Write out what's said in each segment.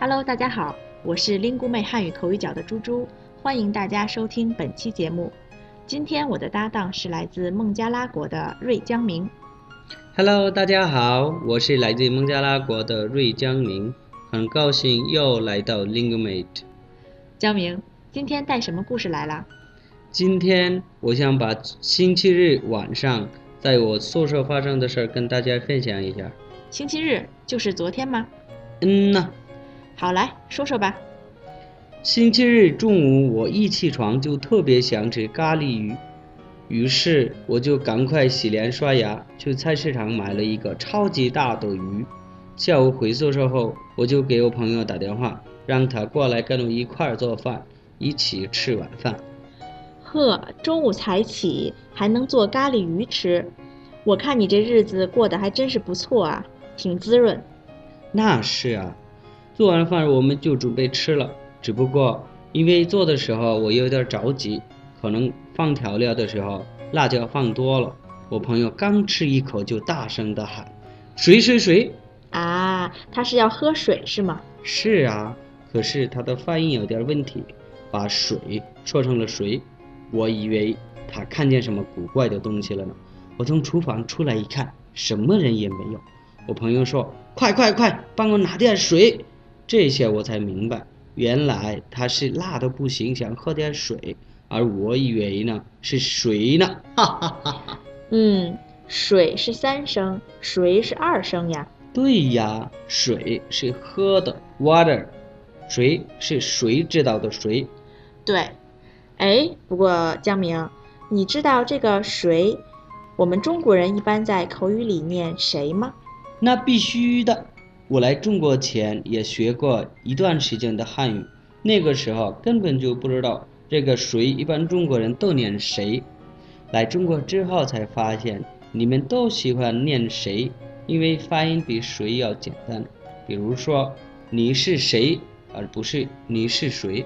Hello，大家好，我是 Lingu 妹汉语口语角的猪猪，欢迎大家收听本期节目。今天我的搭档是来自孟加拉国的瑞江明。Hello，大家好，我是来自孟加拉国的瑞江明，很高兴又来到 Lingumate。江明，今天带什么故事来了？今天我想把星期日晚上在我宿舍发生的事儿跟大家分享一下。星期日就是昨天吗？嗯呐，好，来说说吧。星期日中午我一起床就特别想吃咖喱鱼，于是我就赶快洗脸刷牙，去菜市场买了一个超级大的鱼。下午回宿舍后，我就给我朋友打电话，让他过来跟我一块儿做饭，一起吃晚饭。呵，中午才起，还能做咖喱鱼吃，我看你这日子过得还真是不错啊，挺滋润。那是啊，做完饭我们就准备吃了。只不过因为做的时候我有点着急，可能放调料的时候辣椒放多了。我朋友刚吃一口就大声的喊：“水水水啊，他是要喝水是吗？！”是啊，可是他的发音有点问题，把水说成了水。我以为他看见什么古怪的东西了呢。我从厨房出来一看，什么人也没有。我朋友说：“快快快，帮我拿点水。”这些我才明白，原来他是辣的不行，想喝点水，而我以为呢是谁呢，哈哈哈哈。嗯，水是三声，谁是二声呀。对呀，水是喝的 water，谁是谁知道的谁。对，哎，不过江明，你知道这个谁，我们中国人一般在口语里念谁吗？那必须的。我来中国前也学过一段时间的汉语，那个时候根本就不知道这个谁一般中国人都念谁。来中国之后才发现，你们都喜欢念谁，因为发音比谁要简单。比如说，你是谁，而不是你是谁。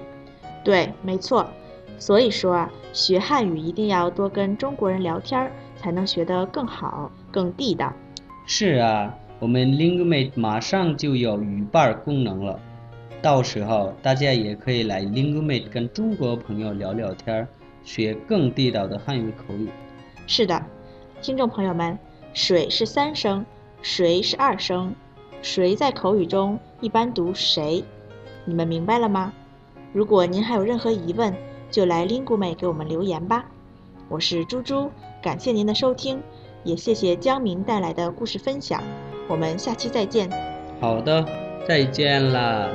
对，没错。所以说啊，学汉语一定要多跟中国人聊天儿，才能学得更好、更地道。是啊，我们 Lingumate 马上就有语伴功能了，到时候大家也可以来 Lingumate 跟中国朋友聊聊天儿，学更地道的汉语口语。是的，听众朋友们，水是三声，谁是二声，谁在口语中一般读谁，你们明白了吗？如果您还有任何疑问，就来 Lingu 妹给我们留言吧。我是猪猪，感谢您的收听，也谢谢江明带来的故事分享。我们下期再见。好的，再见啦。